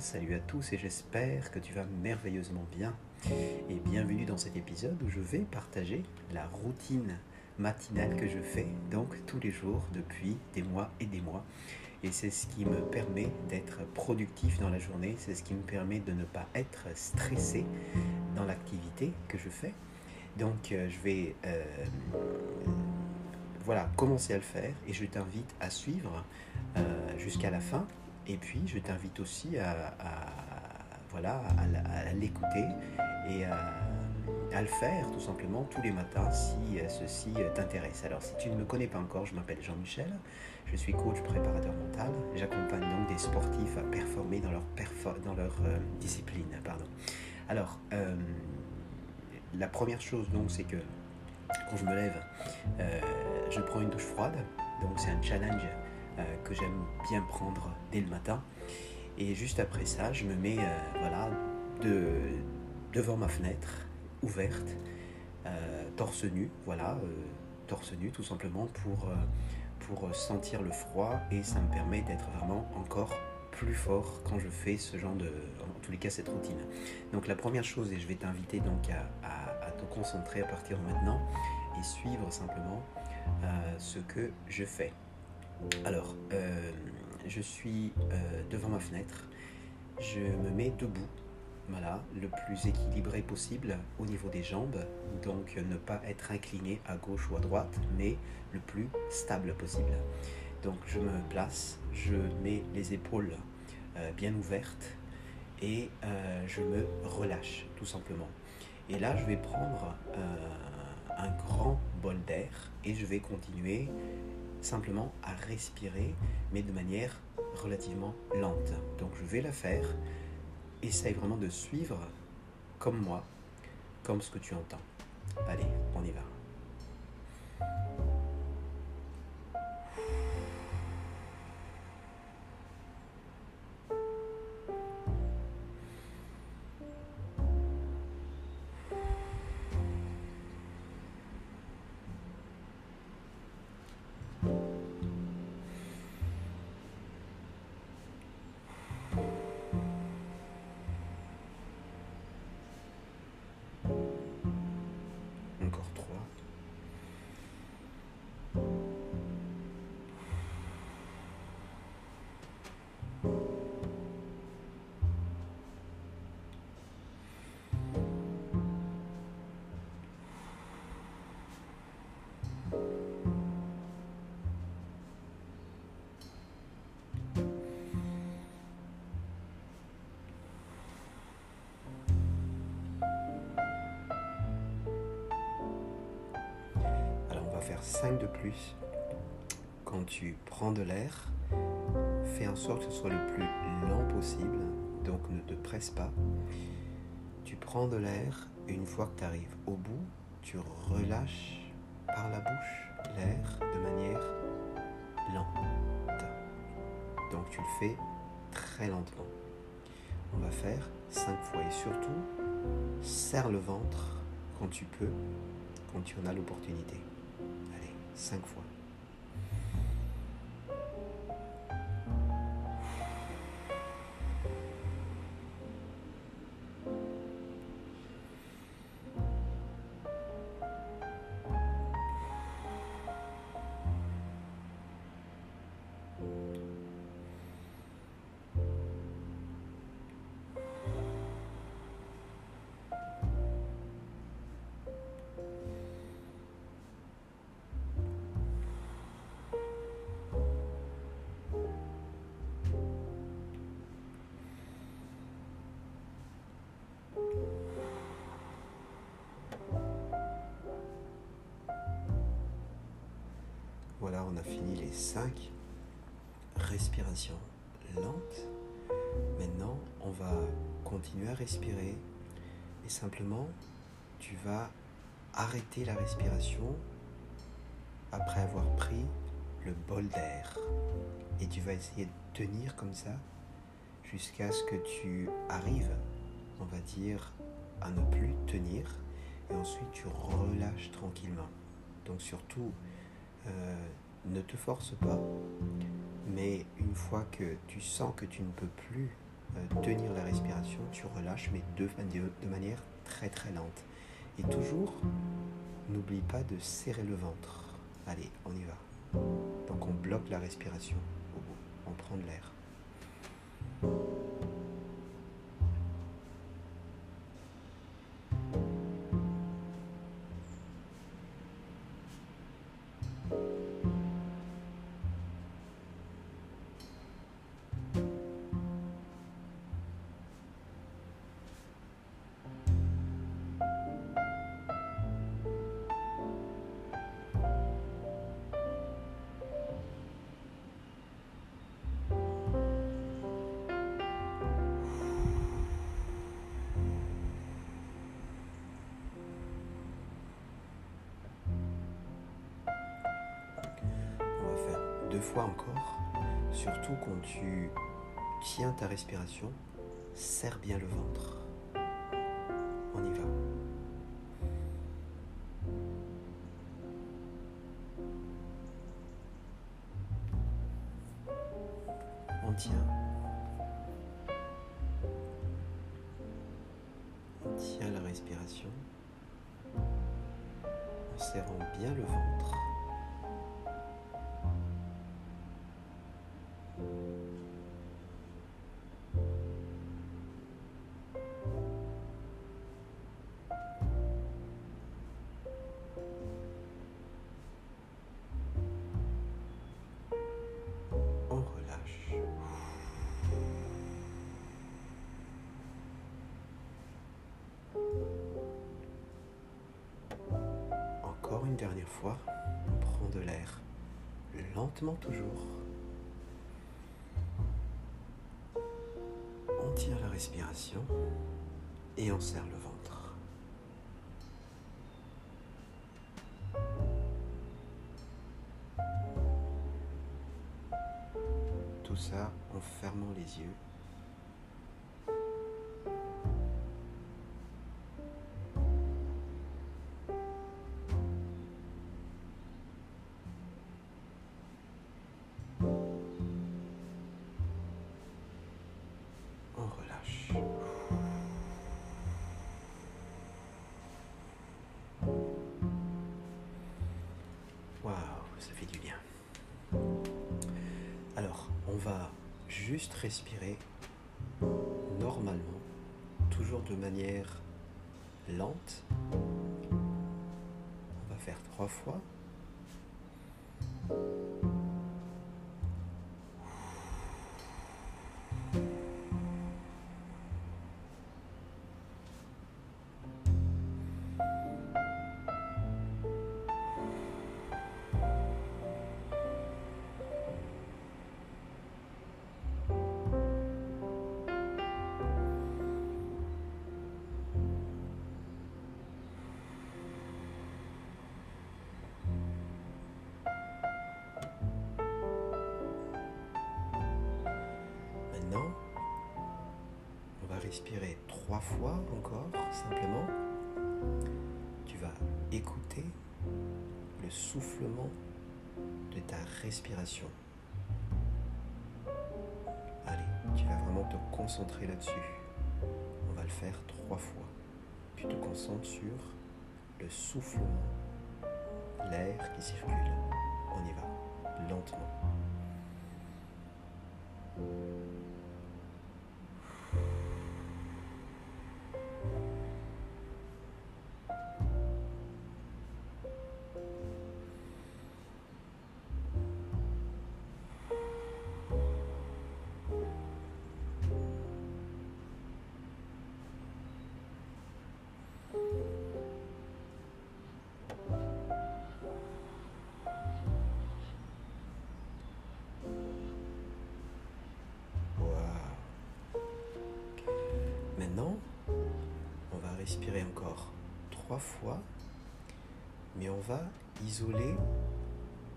salut à tous et j'espère que tu vas merveilleusement bien. Et bienvenue dans cet épisode où je vais partager la routine matinale que je fais donc tous les jours depuis des mois et des mois. Et c'est ce qui me permet d'être productif dans la journée, c'est ce qui me permet de ne pas être stressé dans l'activité que je fais. Donc euh, je vais euh, voilà, commencer à le faire et je t'invite à suivre euh, jusqu'à la fin et puis, je t'invite aussi à, voilà, à, l'écouter et à, le faire tout simplement tous les matins si euh, ceci t'intéresse. Alors, si tu ne me connais pas encore, je m'appelle Jean-Michel, je suis coach préparateur mental. J'accompagne donc des sportifs à performer dans leur, euh, discipline. Alors, euh, la première chose donc, c'est que quand je me lève, je prends une douche froide. Donc, c'est un challenge euh, que j'aime bien prendre dès le matin. Et juste après ça, je me mets euh, voilà, de, devant ma fenêtre, ouverte, euh, torse nu, voilà, torse nu tout simplement pour, sentir le froid et ça me permet d'être vraiment encore plus fort quand je fais ce genre de, en tous les cas, cette routine. Donc la première chose, et je vais t'inviter donc à, te concentrer à partir de maintenant et suivre simplement ce que je fais. Alors, euh, je suis euh, devant ma fenêtre, je me mets debout, voilà, le plus équilibré possible au niveau des jambes, donc ne pas être incliné à gauche ou à droite, mais le plus stable possible. Donc je me place, je mets les épaules euh, bien ouvertes et je me relâche tout simplement. Et là, je vais prendre un grand bol d'air et je vais continuer simplement à respirer, mais de manière relativement lente. Donc je vais la faire. Essaye vraiment de suivre comme moi, comme ce que tu entends. Allez, on y va. 5 de plus. Quand tu prends de l'air, fais en sorte que ce soit le plus lent possible, donc ne te presse pas. Tu prends de l'air, une fois que tu arrives au bout, tu relâches par la bouche l'air de manière lente. Donc tu le fais très lentement. On va faire 5 fois et surtout, serre le ventre quand tu peux, quand tu en as l'opportunité cinq fois. Voilà, on a fini les cinq respirations lentes. Maintenant, on va continuer à respirer et simplement, tu vas arrêter la respiration après avoir pris le bol d'air. Et tu vas essayer de tenir comme ça jusqu'à ce que tu arrives, on va dire, à ne plus tenir. Et ensuite, tu relâches tranquillement. Donc surtout, euh, ne te force pas, mais une fois que tu sens que tu ne peux plus euh, tenir la respiration, tu relâches, mais de, de manière très très lente. Et toujours, n'oublie pas de serrer le ventre. Allez, on y va. Donc on bloque la respiration on prend de l'air. Deux fois encore, surtout quand tu tiens ta respiration, serre bien le ventre. Une dernière fois, on prend de l'air lentement toujours. On tire la respiration et on serre le ventre. Tout ça en fermant les yeux juste respirer normalement, toujours de manière lente. On va faire trois fois. Respirer trois fois encore, simplement. Tu vas écouter le soufflement de ta respiration. Allez, tu vas vraiment te concentrer là-dessus. On va le faire trois fois. Tu te concentres sur le soufflement, l'air qui circule. On y va, lentement. Respirer encore trois fois, mais on va isoler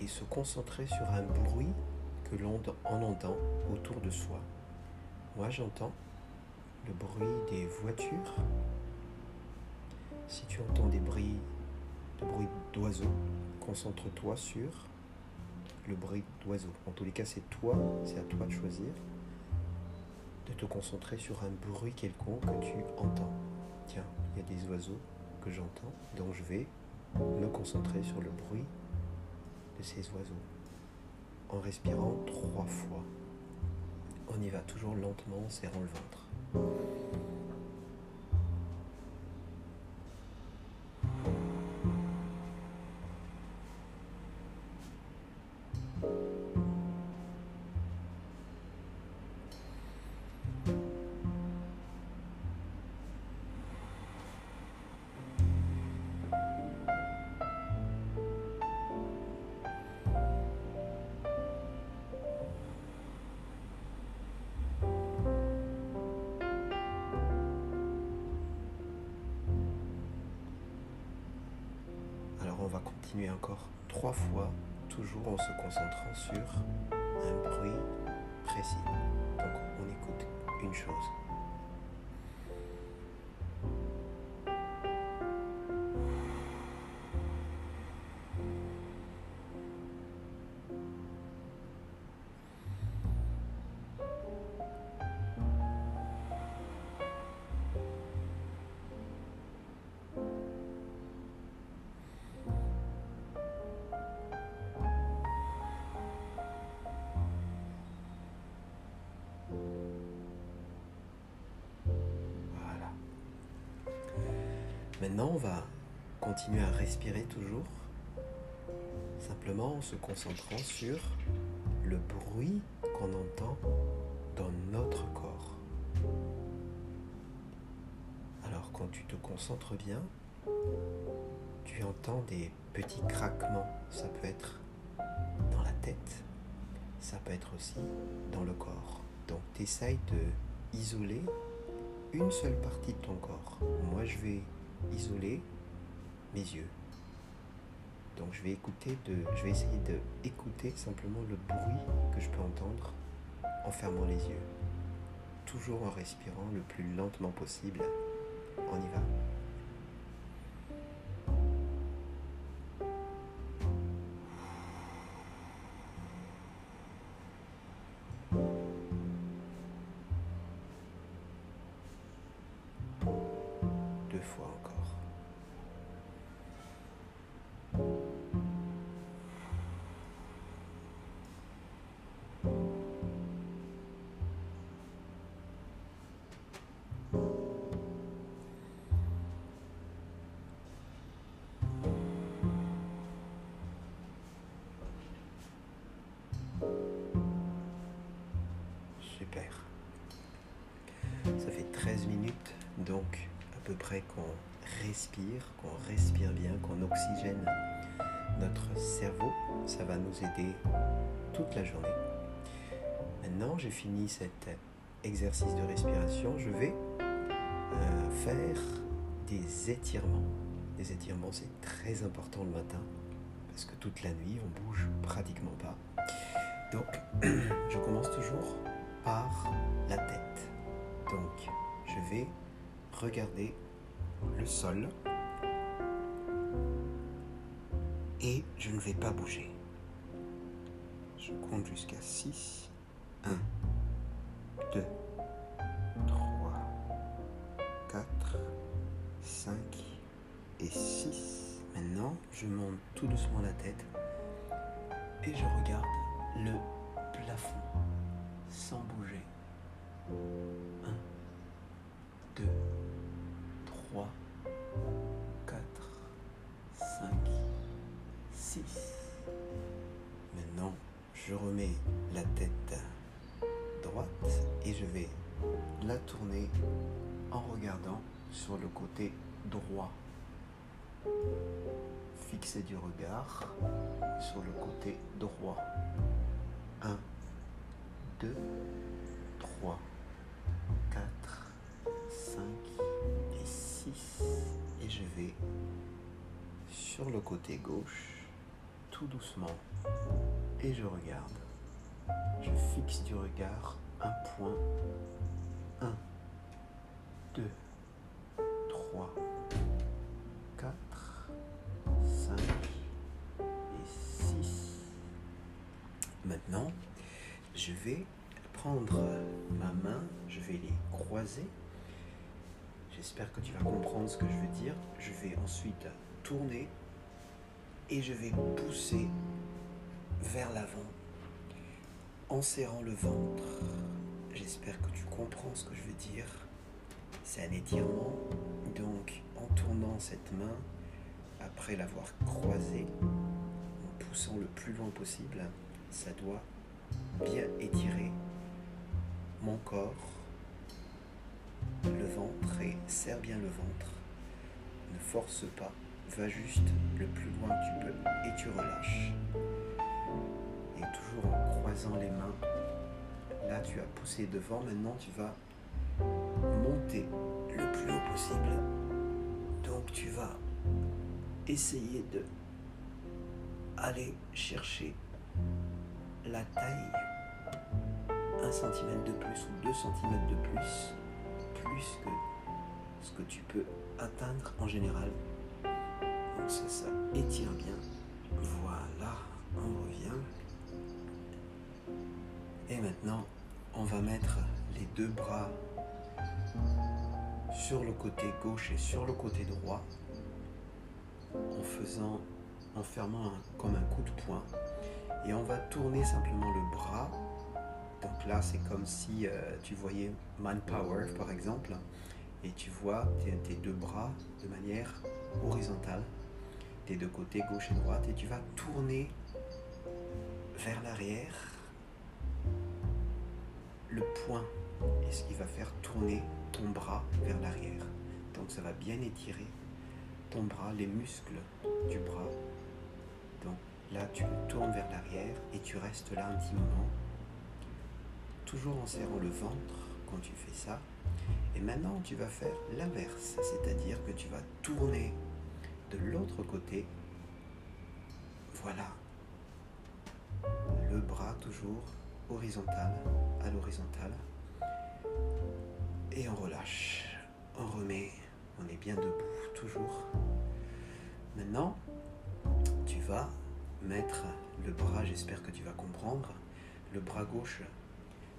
et se concentrer sur un bruit que l'on entend autour de soi. Moi, j'entends le bruit des voitures. Si tu entends des bruits, de bruit d'oiseaux, concentre-toi sur le bruit d'oiseaux. En tous les cas, c'est toi, c'est à toi de choisir de te concentrer sur un bruit quelconque que tu entends. Tiens, il y a des oiseaux que j'entends, donc je vais me concentrer sur le bruit de ces oiseaux en respirant trois fois. On y va toujours lentement en serrant le ventre. Continuer encore trois fois, toujours en se concentrant sur un bruit précis. Donc on écoute une chose. Maintenant, on va continuer à respirer toujours, simplement en se concentrant sur le bruit qu'on entend dans notre corps. Alors quand tu te concentres bien, tu entends des petits craquements. Ça peut être dans la tête, ça peut être aussi dans le corps. Donc tu essayes de isoler une seule partie de ton corps. Moi je vais isoler mes yeux. Donc je vais écouter de, je vais essayer de écouter simplement le bruit que je peux entendre en fermant les yeux. Toujours en respirant le plus lentement possible. On y va. Ça donc à peu près qu'on respire, qu'on respire bien, qu'on oxygène notre cerveau. Ça va nous aider toute la journée. Maintenant, j'ai fini cet exercice de respiration. Je vais euh, faire des étirements. Les étirements, c'est très important le matin parce que toute la nuit, on bouge pratiquement pas. Donc, je commence toujours par la tête. Donc, je vais regarder le sol et je ne vais pas bouger. Je compte jusqu'à 6. 1, 2, 3, 4, 5 et 6. Maintenant, je monte tout doucement la tête et je regarde le plafond sans bouger. Je remets la tête droite et je vais la tourner en regardant sur le côté droit. Fixer du regard sur le côté droit. 1, 2, 3, 4, 5 et 6. Et je vais sur le côté gauche, doucement, et je regarde. Je fixe du regard un point. 1, 2, 3, 4, 5 et 6. Maintenant, je vais prendre ma main, je vais les croiser. J'espère que tu vas comprendre ce que je veux dire. Je vais ensuite tourner et je vais pousser vers l'avant en serrant le ventre. J'espère que tu comprends ce que je veux dire. C'est un étirement. Donc en tournant cette main, après l'avoir croisée, en poussant le plus loin possible, ça doit bien étirer mon corps, le ventre et serre bien le ventre. Ne force pas, va juste le plus loin que tu peux et tu relâches. Et toujours en croisant les mains, là tu as poussé devant, maintenant tu vas monter le plus haut possible. Donc tu vas essayer de aller chercher la taille 1 cm de plus ou 2 cm de plus, plus que ce que tu peux atteindre en général. Ça, ça étire bien. Voilà, on revient. Et maintenant, on va mettre les deux bras sur le côté gauche et sur le côté droit en faisant, en fermant comme un coup de poing. Et on va tourner simplement le bras donc là, c'est comme si euh, tu voyais Manpower, par exemple, et tu vois tes, deux bras de manière horizontale, tes deux côtés, gauche et droite, et tu vas tourner vers l'arrière le poing est ce qui va faire tourner ton bras vers l'arrière. Donc ça va bien étirer ton bras, les muscles du bras. Donc là, tu tournes vers l'arrière et tu restes là un petit moment toujours en serrant le ventre quand tu fais ça. Et maintenant, tu vas faire l'inverse, c'est-à-dire que tu vas tourner de l'autre côté. Voilà. Le bras toujours horizontal à l'horizontale. Et on relâche. On remet. On est bien debout, toujours. Maintenant, tu vas mettre le bras, j'espère que tu vas comprendre, le bras gauche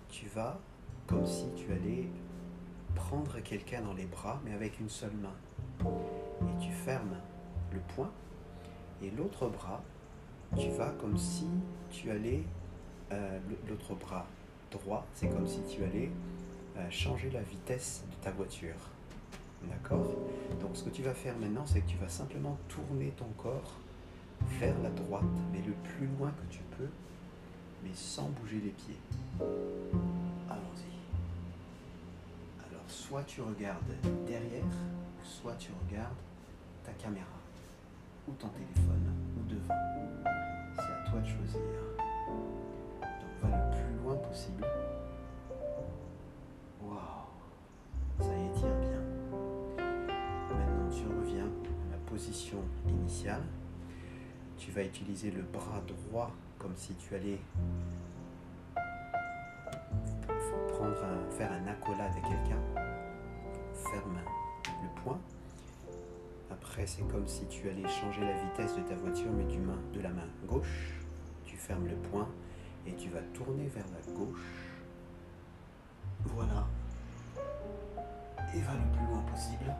tu vas comme si tu allais prendre quelqu'un dans les bras, mais avec une seule main. Et tu fermes le poing. Et l'autre bras, tu vas comme si tu allais, euh, l'autre bras droit, c'est comme si tu allais euh, changer la vitesse de ta voiture. D'accord? Donc ce que tu vas faire maintenant, c'est que tu vas simplement tourner ton corps vers la droite, mais le plus loin que tu peux, mais sans bouger les pieds. Allons-y. Alors, soit tu regardes derrière, soit tu regardes ta caméra, ou ton téléphone, ou devant. C'est à toi de choisir. Donc, va le plus loin possible. Waouh, ça étire bien. Maintenant, tu reviens à la position initiale. Tu vas utiliser le bras droit comme si tu allais prendre faire un accolade à quelqu'un. Ferme le poing. Après, c'est comme si tu allais changer la vitesse de ta voiture, mais du main, de la main gauche. Tu fermes le poing et tu vas tourner vers la gauche. Voilà. Et va le plus loin possible.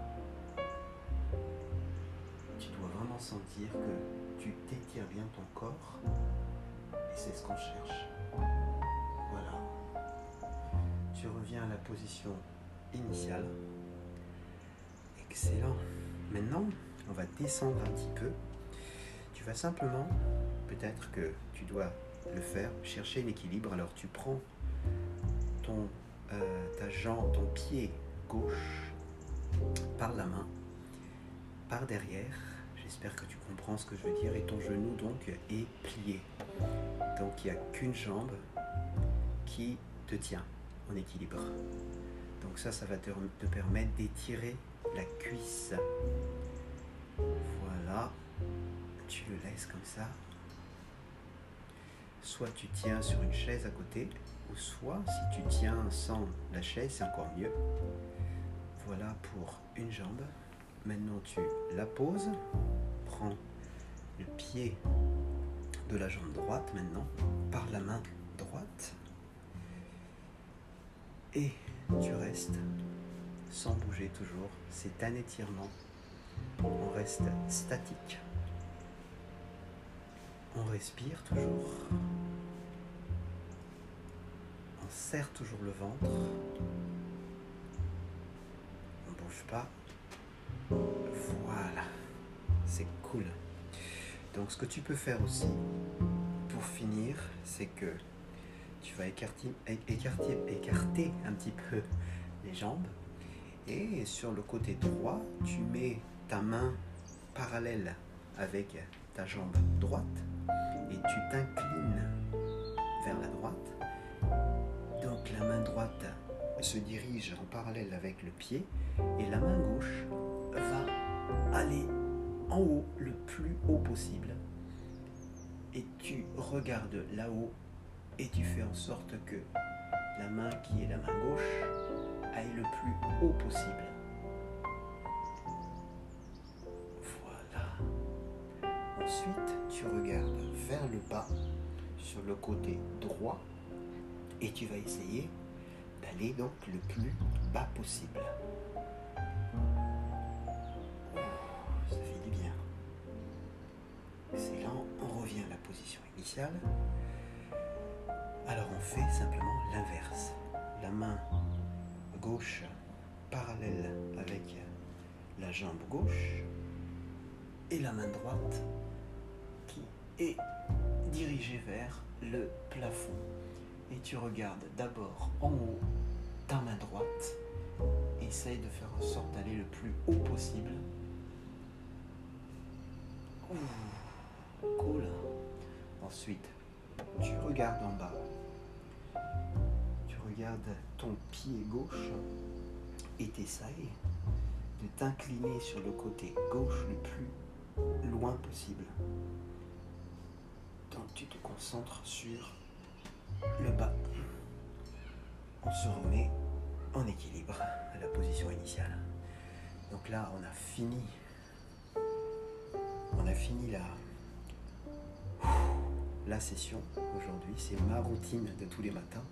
Tu dois vraiment sentir que tu t'étires bien ton corps et c'est ce qu'on cherche. Voilà. Tu reviens à la position initiale. Excellent. Maintenant, on va descendre un petit peu. Tu vas simplement, peut-être que tu dois le faire, chercher l'équilibre. Alors tu prends ton, euh, ta jambe, ton pied gauche par la main, par derrière, J'espère que tu comprends ce que je veux dire. Et ton genou donc est plié. Donc il n'y a qu'une jambe qui te tient en équilibre. Donc ça, ça va te, te permettre d'étirer la cuisse. Voilà. Tu le laisses comme ça. Soit tu tiens sur une chaise à côté, ou soit si tu tiens sans la chaise, c'est encore mieux. Voilà pour une jambe. Maintenant, tu la poses, prends le pied de la jambe droite maintenant par la main droite Et tu restes sans bouger toujours. C'est un étirement. On reste statique. On respire toujours. On serre toujours le ventre. On bouge pas. Voilà. C'est cool. Donc ce que tu peux faire aussi pour finir, c'est que tu vas écarter, écarter, écarter un petit peu les jambes et sur le côté droit, tu mets ta main parallèle avec ta jambe droite et tu t'inclines vers la droite. Donc la main droite se dirige en parallèle avec le pied et la main gauche va aller en haut le plus haut possible. Et tu regardes là-haut et tu fais en sorte que la main qui est la main gauche le plus haut possible. Voilà. Ensuite, tu regardes vers le bas sur le côté droit et tu vas essayer d'aller donc le plus bas possible. ça fait du bien. Excellent. On revient à la position initiale. Alors on fait simplement l'inverse. La main gauche parallèle avec la jambe gauche et la main droite qui est dirigée vers le plafond. Et tu regardes d'abord en haut ta main droite. Essaye de faire en sorte d'aller le plus haut possible. cool. Ensuite, tu regardes en bas regarde ton pied gauche et t'essayes de t'incliner sur le côté gauche le plus loin possible. Donc tu te concentres sur le bas. On se remet en équilibre à la position initiale. Donc là, on a fini. On a fini la, la session aujourd'hui. C'est ma routine de tous les matins.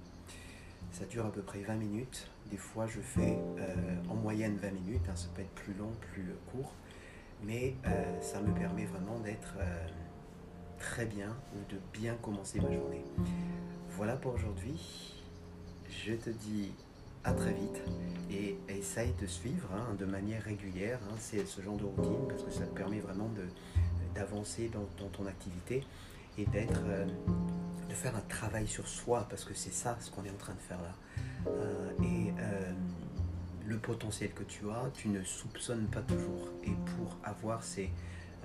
Ça dure à peu près 20 minutes. Des fois, je fais euh, en moyenne 20 minutes. Hein. ça peut être plus long, plus court. Mais euh, ça me permet vraiment d'être euh, très bien ou de bien commencer ma journée. Voilà pour aujourd'hui. Je te dis à très vite et essaye de suivre hein, de manière régulière hein, c'est ce genre de routine parce que ça te permet vraiment d'avancer dans, ton activité et d'être faire un travail sur soi, parce que c'est ça ce qu'on est en train de faire là. Euh, et euh, le potentiel que tu as, tu ne soupçonnes pas toujours. Et pour avoir ces,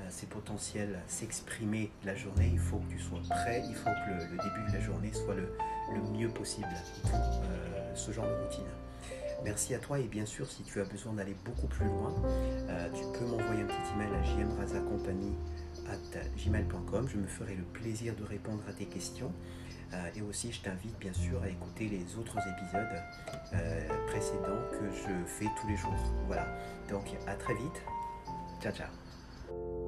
euh, ces potentiels s'exprimer la journée, il faut que tu sois prêt, il faut que le, début de la journée soit le, le mieux possible pour ce genre de routine. Merci à toi et bien sûr si tu as besoin d'aller beaucoup plus loin, tu peux m'envoyer un petit email à jmrazacompagnie gmail.com. Je me ferai le plaisir de répondre à tes questions. Euh, et aussi, je t'invite bien sûr à écouter les autres épisodes euh, précédents que je fais tous les jours. Voilà. Donc, à très vite. Ciao, ciao.